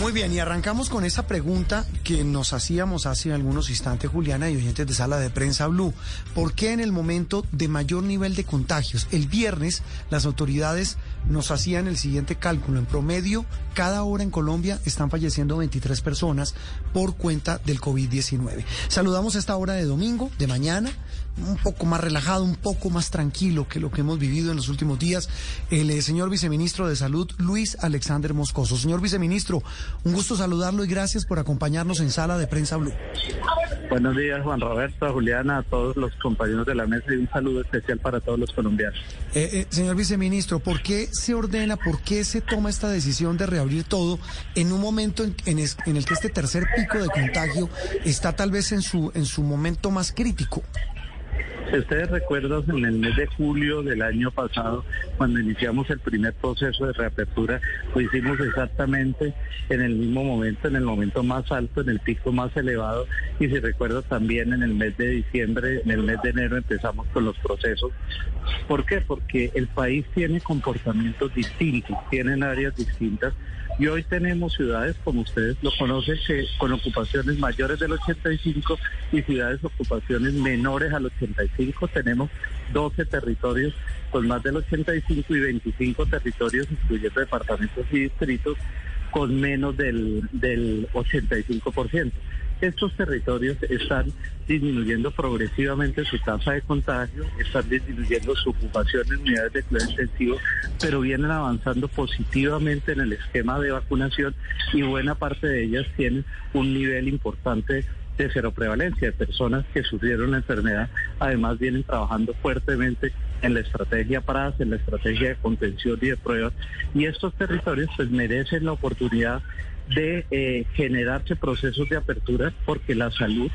Muy bien, y arrancamos con esa pregunta que nos hacíamos hace algunos instantes, Juliana, y oyentes de Sala de Prensa Blue. ¿Por qué en el momento de mayor nivel de contagios? El viernes las autoridades nos hacían el siguiente cálculo. En promedio, cada hora en Colombia están falleciendo 23 personas por cuenta del COVID-19. Saludamos esta hora de domingo, de mañana un poco más relajado, un poco más tranquilo que lo que hemos vivido en los últimos días, el eh, señor viceministro de Salud, Luis Alexander Moscoso. Señor viceministro, un gusto saludarlo y gracias por acompañarnos en Sala de Prensa Blue. Buenos días, Juan Roberto, Juliana, a todos los compañeros de la mesa y un saludo especial para todos los colombianos. Eh, eh, señor viceministro, ¿por qué se ordena, por qué se toma esta decisión de reabrir todo en un momento en, en el que este tercer pico de contagio está tal vez en su, en su momento más crítico? Si ustedes recuerdan, en el mes de julio del año pasado, cuando iniciamos el primer proceso de reapertura, lo hicimos exactamente en el mismo momento, en el momento más alto, en el pico más elevado. Y si recuerdo también en el mes de diciembre, en el mes de enero empezamos con los procesos. ¿Por qué? Porque el país tiene comportamientos distintos, tienen áreas distintas y hoy tenemos ciudades, como ustedes lo conocen, que con ocupaciones mayores del 85 y ciudades ocupaciones menores al 85. Tenemos 12 territorios con más del 85 y 25 territorios, incluyendo departamentos y distritos, con menos del, del 85% estos territorios están disminuyendo progresivamente su tasa de contagio, están disminuyendo su ocupación en unidades de cuidado intensivo, pero vienen avanzando positivamente en el esquema de vacunación y buena parte de ellas tienen un nivel importante de cero prevalencia, de personas que sufrieron la enfermedad, además vienen trabajando fuertemente en la estrategia PRAS, en la estrategia de contención y de pruebas, y estos territorios pues merecen la oportunidad de eh, generarse procesos de apertura porque la salud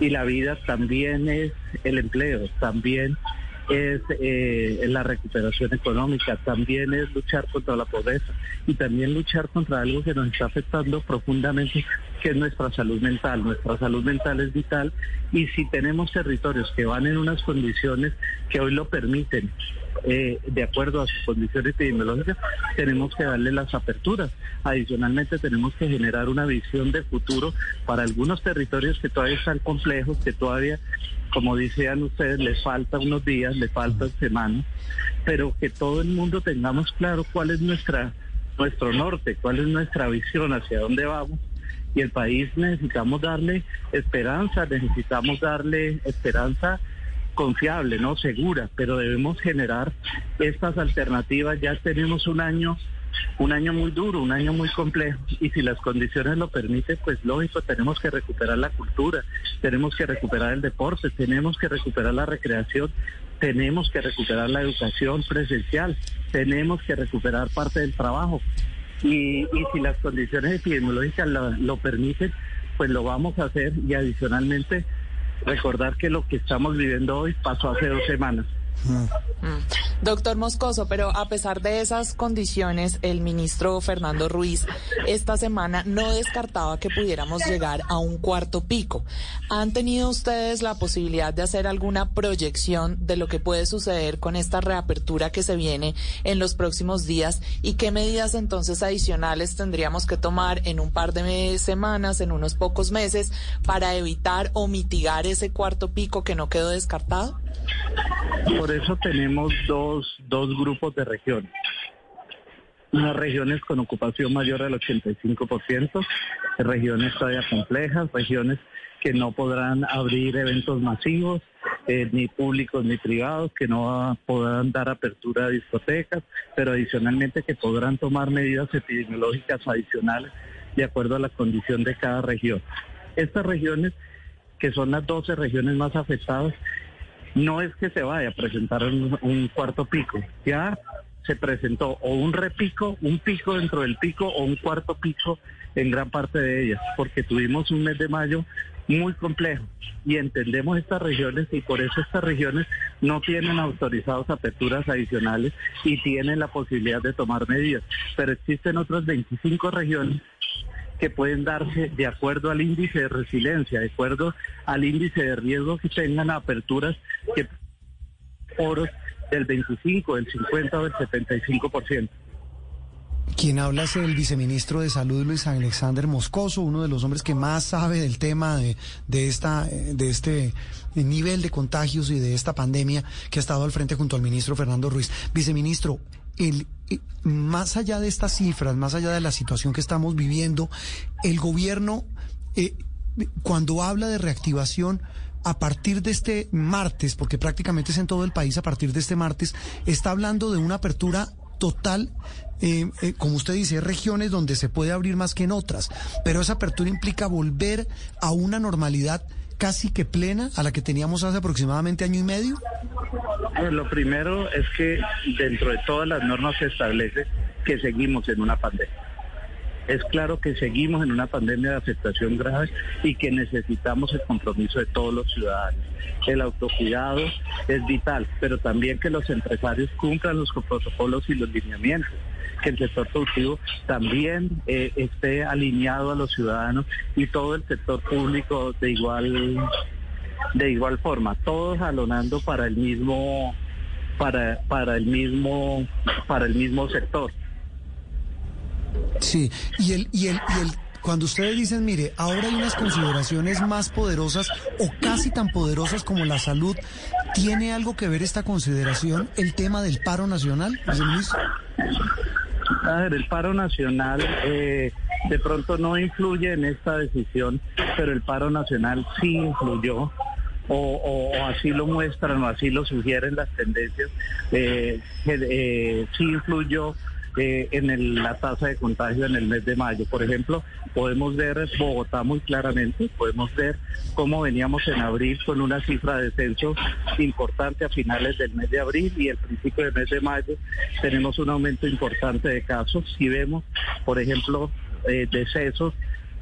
y la vida también es el empleo, también es eh, la recuperación económica, también es luchar contra la pobreza y también luchar contra algo que nos está afectando profundamente, que es nuestra salud mental. Nuestra salud mental es vital y si tenemos territorios que van en unas condiciones que hoy lo permiten, eh, de acuerdo a sus condiciones epidemiológicas, tenemos que darle las aperturas. Adicionalmente, tenemos que generar una visión de futuro para algunos territorios que todavía están complejos, que todavía, como decían ustedes, les falta unos días, les faltan semanas, pero que todo el mundo tengamos claro cuál es nuestra nuestro norte, cuál es nuestra visión, hacia dónde vamos. Y el país necesitamos darle esperanza, necesitamos darle esperanza confiable, no segura, pero debemos generar estas alternativas. Ya tenemos un año, un año muy duro, un año muy complejo, y si las condiciones lo permiten, pues lógico, tenemos que recuperar la cultura, tenemos que recuperar el deporte, tenemos que recuperar la recreación, tenemos que recuperar la educación presencial, tenemos que recuperar parte del trabajo. Y, y si las condiciones epidemiológicas lo, lo permiten, pues lo vamos a hacer y adicionalmente recordar que lo que estamos viviendo hoy pasó hace dos semanas. Mm. Doctor Moscoso, pero a pesar de esas condiciones, el ministro Fernando Ruiz esta semana no descartaba que pudiéramos llegar a un cuarto pico. ¿Han tenido ustedes la posibilidad de hacer alguna proyección de lo que puede suceder con esta reapertura que se viene en los próximos días y qué medidas entonces adicionales tendríamos que tomar en un par de semanas, en unos pocos meses, para evitar o mitigar ese cuarto pico que no quedó descartado? Por eso tenemos dos, dos grupos de regiones. Unas regiones con ocupación mayor al 85%, regiones todavía complejas, regiones que no podrán abrir eventos masivos, eh, ni públicos ni privados, que no podrán dar apertura a discotecas, pero adicionalmente que podrán tomar medidas epidemiológicas adicionales de acuerdo a la condición de cada región. Estas regiones, que son las 12 regiones más afectadas, no es que se vaya a presentar un, cuarto pico, ya se presentó o un repico, un pico dentro del pico o un cuarto pico en gran parte de ellas, porque tuvimos un mes de mayo muy complejo y entendemos estas regiones y por eso estas regiones no tienen autorizados aperturas adicionales y tienen la posibilidad de tomar medidas, pero existen otras 25 regiones que pueden darse de acuerdo al índice de resiliencia, de acuerdo al índice de riesgo que tengan aperturas que foros del 25, del 50 o del 75%. Quien habla es el viceministro de Salud, Luis Alexander Moscoso, uno de los hombres que más sabe del tema de, de, esta, de este nivel de contagios y de esta pandemia que ha estado al frente junto al ministro Fernando Ruiz. Viceministro, el, eh, más allá de estas cifras, más allá de la situación que estamos viviendo, el gobierno, eh, cuando habla de reactivación, a partir de este martes, porque prácticamente es en todo el país a partir de este martes, está hablando de una apertura total, eh, como usted dice, regiones donde se puede abrir más que en otras, pero esa apertura implica volver a una normalidad casi que plena a la que teníamos hace aproximadamente año y medio. lo primero es que dentro de todas las normas se establece que seguimos en una pandemia. Es claro que seguimos en una pandemia de afectación grave y que necesitamos el compromiso de todos los ciudadanos. El autocuidado es vital, pero también que los empresarios cumplan los protocolos y los lineamientos que el sector productivo también eh, esté alineado a los ciudadanos y todo el sector público de igual de igual forma, todos alonando para el mismo para para el mismo para el mismo sector. Sí, y el, y el, y el, cuando ustedes dicen, mire, ahora hay unas consideraciones más poderosas o casi tan poderosas como la salud, ¿tiene algo que ver esta consideración el tema del paro nacional, viceministro? A ver, el paro nacional eh, de pronto no influye en esta decisión, pero el paro nacional sí influyó. O, así lo muestran o así lo sugieren las tendencias, eh, eh, sí influyó eh, en la tasa de contagio en el mes de mayo. Por ejemplo, podemos ver Bogotá muy claramente, podemos ver cómo veníamos en abril con una cifra de descenso importante a finales del mes de abril y el principio del mes de mayo tenemos un aumento importante de casos. Si vemos, por ejemplo, eh, decesos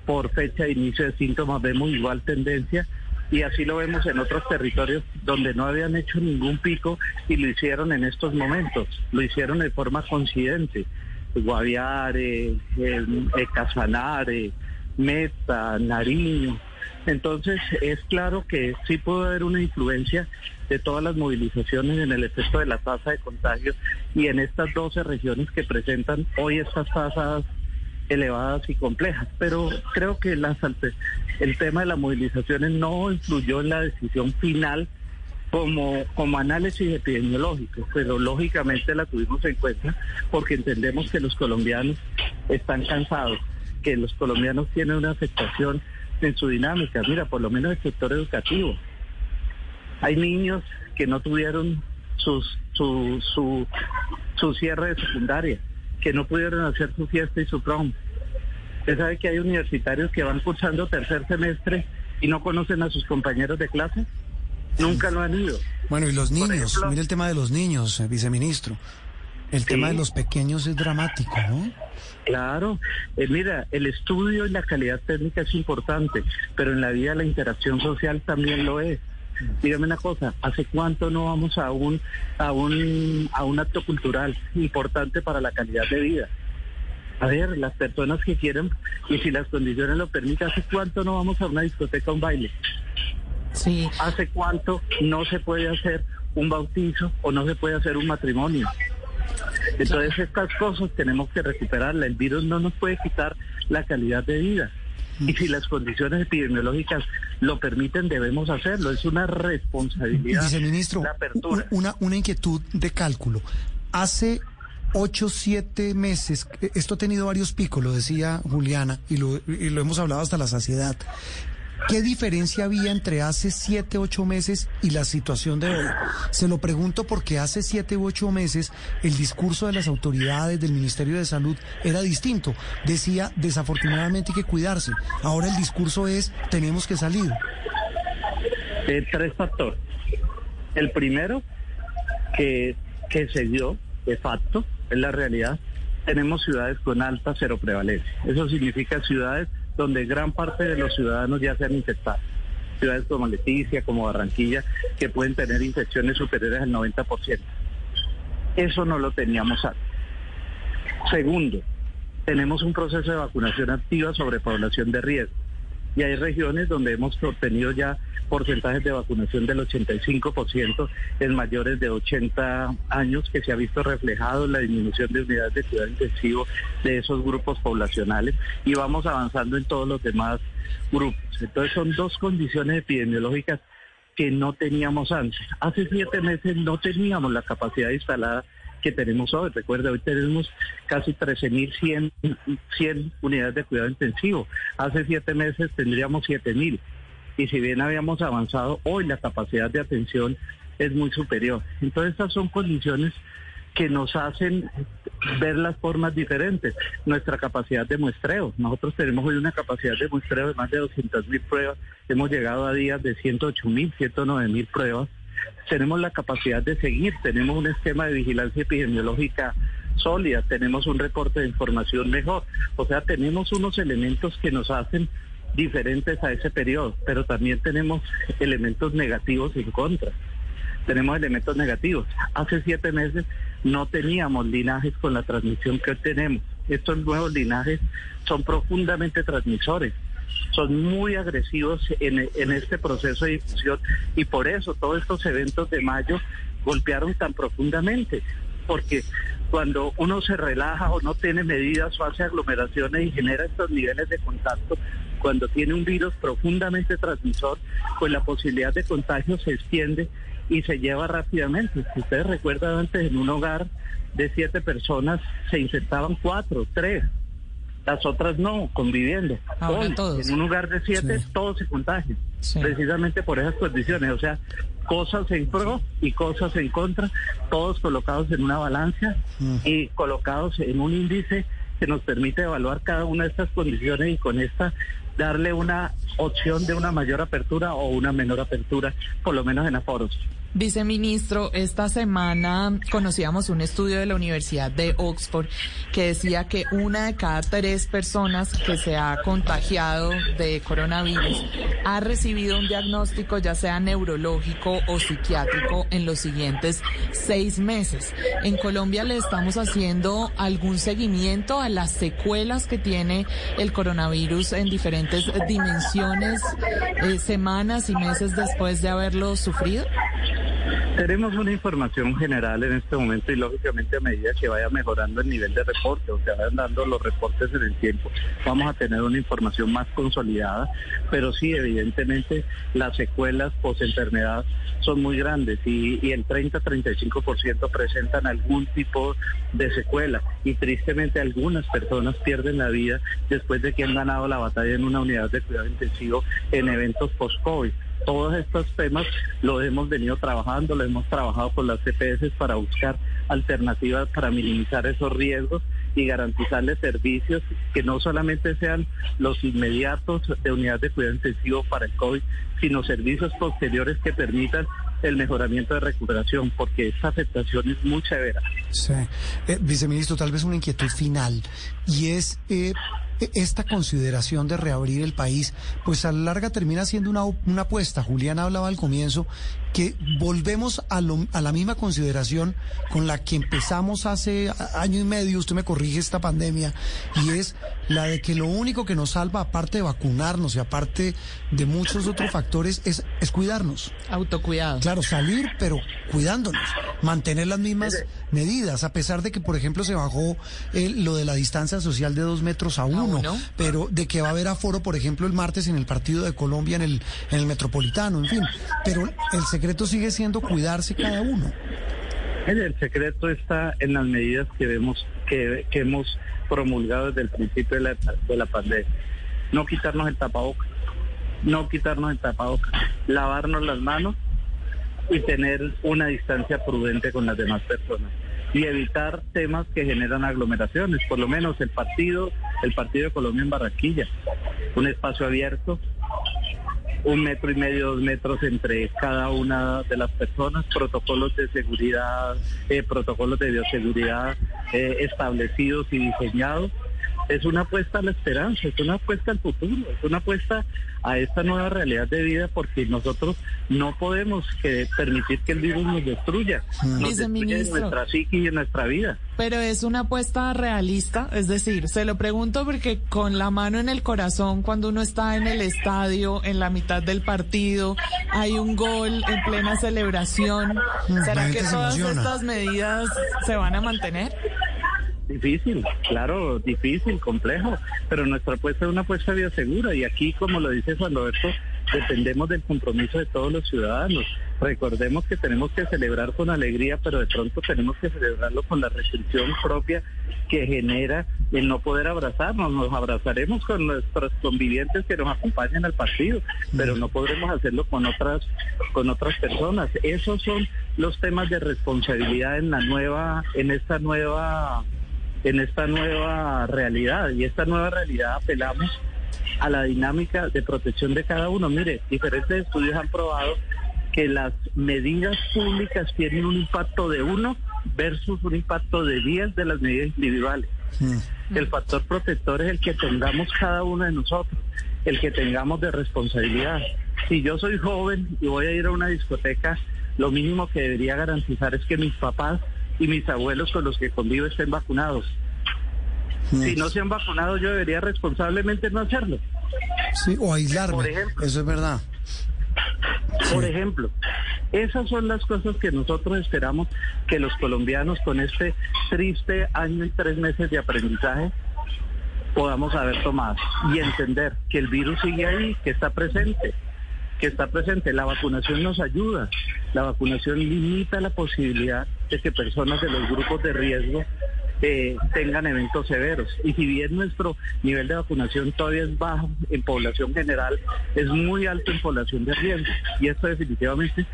por fecha de inicio de síntomas, vemos igual tendencia y así lo vemos en otros territorios donde no habían hecho ningún pico y lo hicieron en estos momentos, lo hicieron de forma coincidente. Guaviare, Casanare, Meta, Nariño. Entonces es claro que sí puede haber una influencia de todas las movilizaciones en el efecto de la tasa de contagio y en estas 12 regiones que presentan hoy estas tasas elevadas y complejas. Pero creo que el tema de las movilizaciones no influyó en la decisión final como, como análisis epidemiológico, pero lógicamente la tuvimos en cuenta porque entendemos que los colombianos están cansados, que los colombianos tienen una afectación en su dinámica. Mira, por lo menos el sector educativo. Hay niños que no tuvieron su, su, su cierre de secundaria que no pudieron hacer su fiesta y su prom. Usted sabe que hay universitarios que van cursando tercer semestre y no conocen a sus compañeros de clase. Nunca lo han ido. Bueno, y los niños, mire el tema de los niños, eh, viceministro. El tema de los pequeños es dramático, ¿no? Claro, eh, mira, el estudio y la calidad técnica es importante, pero en la vida la interacción social también lo es. Dígame una cosa, ¿hace cuánto no vamos a un, a un, a un acto cultural importante para la calidad de vida? A ver, las personas que quieren, y si las condiciones lo permiten, ¿hace cuánto no vamos a una discoteca, un baile? Sí. ¿Hace cuánto no se puede hacer un bautizo o no se puede hacer un matrimonio? Entonces estas cosas tenemos que recuperarlas. El virus no nos puede quitar la calidad de vida. Y si las condiciones epidemiológicas lo permiten, debemos hacerlo. Es una responsabilidad. Viceministro, apertura. Una, una inquietud de cálculo. Hace ocho, siete meses, esto ha tenido varios picos, lo decía Juliana, y lo, y lo hemos hablado hasta la saciedad. ¿Qué diferencia había entre hace siete, ocho meses y la situación de hoy? Se lo pregunto porque hace siete u ocho meses el discurso de las autoridades del Ministerio de Salud era distinto. Decía, desafortunadamente hay que cuidarse. Ahora el discurso es, tenemos que salir. Eh, tres factores. El primero, que, que se dio de facto, es la realidad, tenemos ciudades con alta cero prevalencia. Eso significa ciudades donde gran parte de los ciudadanos ya se han infectado. Ciudades como Leticia, como Barranquilla, que pueden tener infecciones superiores al 90%. Eso no lo teníamos antes. Segundo, tenemos un proceso de vacunación activa sobre población de riesgo. Y hay regiones donde hemos obtenido ya porcentajes de vacunación del 85% en mayores de 80 años que se ha visto reflejado en la disminución de unidades de cuidado intensivo de esos grupos poblacionales y vamos avanzando en todos los demás grupos. Entonces son dos condiciones epidemiológicas que no teníamos antes. Hace siete meses no teníamos la capacidad instalada que tenemos hoy. Recuerda, hoy tenemos casi 13.100 100 unidades de cuidado intensivo. Hace siete meses tendríamos 7.000 y si bien habíamos avanzado, hoy la capacidad de atención es muy superior. Entonces estas son condiciones que nos hacen ver las formas diferentes. Nuestra capacidad de muestreo. Nosotros tenemos hoy una capacidad de muestreo de más de 200 mil pruebas. Hemos llegado a días de 108 mil, 109 mil pruebas. Tenemos la capacidad de seguir. Tenemos un esquema de vigilancia epidemiológica sólida. Tenemos un reporte de información mejor. O sea, tenemos unos elementos que nos hacen diferentes a ese periodo, pero también tenemos elementos negativos en contra. Tenemos elementos negativos. Hace siete meses no teníamos linajes con la transmisión que hoy tenemos. Estos nuevos linajes son profundamente transmisores, son muy agresivos en, este proceso de difusión y por eso todos estos eventos de mayo golpearon tan profundamente, porque cuando uno se relaja o no tiene medidas o hace aglomeraciones y genera estos niveles de contacto, cuando tiene un virus profundamente transmisor, pues la posibilidad de contagio se extiende y se lleva rápidamente. Si ustedes recuerdan antes en un hogar de siete personas se infectaban cuatro, tres, las otras no, conviviendo. Ahora todos. En un hogar de siete todos se contagian, precisamente por esas condiciones. O sea, cosas en pro y cosas en contra, todos colocados en una balanza mm. y colocados en un índice que nos permite evaluar cada una de estas condiciones y con esta darle una opción de una mayor apertura o una menor apertura, por lo menos en aforos. Viceministro, esta semana conocíamos un estudio de la Universidad de Oxford que decía que una de cada tres personas que se ha contagiado de coronavirus ha recibido un diagnóstico ya sea neurológico o psiquiátrico en los siguientes seis meses. En Colombia le estamos haciendo algún seguimiento a las secuelas que tiene el coronavirus en diferentes dimensiones, eh, semanas y meses después de haberlo sufrido. Tenemos una información general en este momento y lógicamente a medida que vaya mejorando el nivel de reporte, o sea, vayan dando los reportes en el tiempo, vamos a tener una información más consolidada, pero sí, evidentemente las secuelas post-enfermedad son muy grandes y, y el 30-35% presentan algún tipo de secuela. Y tristemente algunas personas pierden la vida después de que han ganado la batalla en una unidad de cuidado intensivo en eventos post-COVID todos estos temas lo hemos venido trabajando, lo hemos trabajado con las CPS para buscar alternativas para minimizar esos riesgos y garantizarles servicios que no solamente sean los inmediatos de unidad de cuidado intensivo para el COVID, sino servicios posteriores que permitan el mejoramiento de recuperación, porque esta afectación es muy severa. Sí. Eh, viceministro, tal vez una inquietud final, y es eh, esta consideración de reabrir el país, pues a la larga termina siendo una, una apuesta. Julián hablaba al comienzo que volvemos a, a la misma consideración con la que empezamos hace año y medio, usted me corrige esta pandemia, y es la de que lo único que nos salva, aparte de vacunarnos y aparte de muchos otros factores, es, es cuidarnos. Autocuidado. Claro, salir, pero cuidándonos, mantener las mismas medidas, a pesar de que, por ejemplo, se bajó eh, lo de la distancia social de dos metros a uno, pero de que va a haber aforo, por ejemplo, el martes en el partido de Colombia, en el, en el Metropolitano, en fin. Pero el secreto sigue siendo cuidarse cada uno. El secreto está en las medidas que vemos que, hemos promulgado desde el principio de la, de la pandemia. No quitarnos el tapabocas, no quitarnos el tapabocas, lavarnos las manos y tener una distancia prudente con las demás personas y evitar temas que generan aglomeraciones, por lo menos el partido, el partido de Colombia en Barranquilla, un espacio abierto, un metro y medio, dos metros entre cada una de las personas, protocolos de seguridad, eh, protocolos de bioseguridad eh, establecidos y diseñados es una apuesta a la esperanza, es una apuesta al futuro, es una apuesta a esta nueva realidad de vida porque nosotros no podemos que permitir que el virus nos destruya, mm. nos destruya en nuestra psique y en nuestra vida. Pero es una apuesta realista, es decir, se lo pregunto porque con la mano en el corazón cuando uno está en el estadio, en la mitad del partido, hay un gol en plena celebración, mm, ¿será que todas estas medidas se van a mantener? Difícil, claro, difícil, complejo, pero nuestra apuesta es una apuesta vía segura y aquí, como lo dice Juan Roberto, dependemos del compromiso de todos los ciudadanos. Recordemos que tenemos que celebrar con alegría, pero de pronto tenemos que celebrarlo con la restricción propia que genera el no poder abrazarnos. Nos abrazaremos con nuestros convivientes que nos acompañan al partido, pero no podremos hacerlo con otras con otras personas. Esos son los temas de responsabilidad en la nueva en esta nueva en esta nueva realidad. Y esta nueva realidad apelamos a la dinámica de protección de cada uno. Mire, diferentes estudios han probado que las medidas públicas tienen un impacto de uno versus un impacto de diez de las medidas individuales. El factor protector es el que tengamos cada uno de nosotros, el que tengamos de responsabilidad. Si yo soy joven y voy a ir a una discoteca, lo mínimo que debería garantizar es que mis papás y mis abuelos con los que convivo estén vacunados. Si no se han vacunado, yo debería responsablemente no hacerlo. Sí, o aislarme. Por ejemplo, Eso es verdad. Por ejemplo, esas son las cosas que nosotros esperamos que los colombianos con este triste año y tres meses de aprendizaje podamos haber tomado y entender que el virus sigue ahí, que está presente que está presente. La vacunación nos ayuda. La vacunación limita la posibilidad de que personas de los grupos de riesgo eh, tengan eventos severos. Y si bien nuestro nivel de vacunación todavía es bajo en población general, es muy alto en población de riesgo. Y esto definitivamente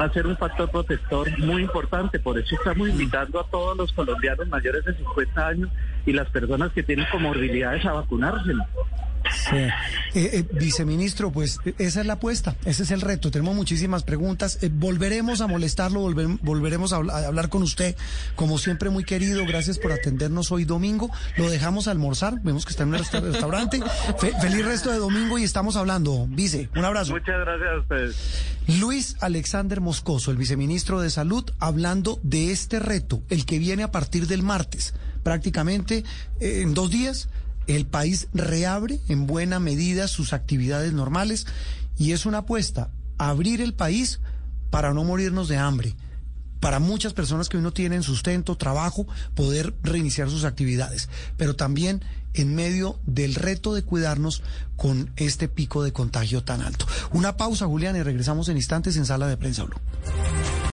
va a ser un factor protector muy importante. Por eso estamos invitando a todos los colombianos mayores de 50 años y las personas que tienen comorbilidades a vacunarse. Sí. Eh, eh, viceministro, pues esa es la apuesta, ese es el reto. Tenemos muchísimas preguntas. Eh, volveremos a molestarlo, volveremos a, hablar con usted, como siempre, muy querido. Gracias por atendernos hoy domingo. Lo dejamos a almorzar, vemos que está en un restaurante. feliz resto de domingo y estamos hablando. Vice, un abrazo. Muchas gracias a ustedes. Luis Alexander Moscoso, el viceministro de Salud, hablando de este reto, el que viene a partir del martes, prácticamente en dos días el país reabre en buena medida sus actividades normales y es una apuesta, abrir el país para no morirnos de hambre. Para muchas personas que hoy no tienen sustento, trabajo, poder reiniciar sus actividades, pero también en medio del reto de cuidarnos con este pico de contagio tan alto. Una pausa, Julián, y regresamos en instantes en Sala de Prensa Blue.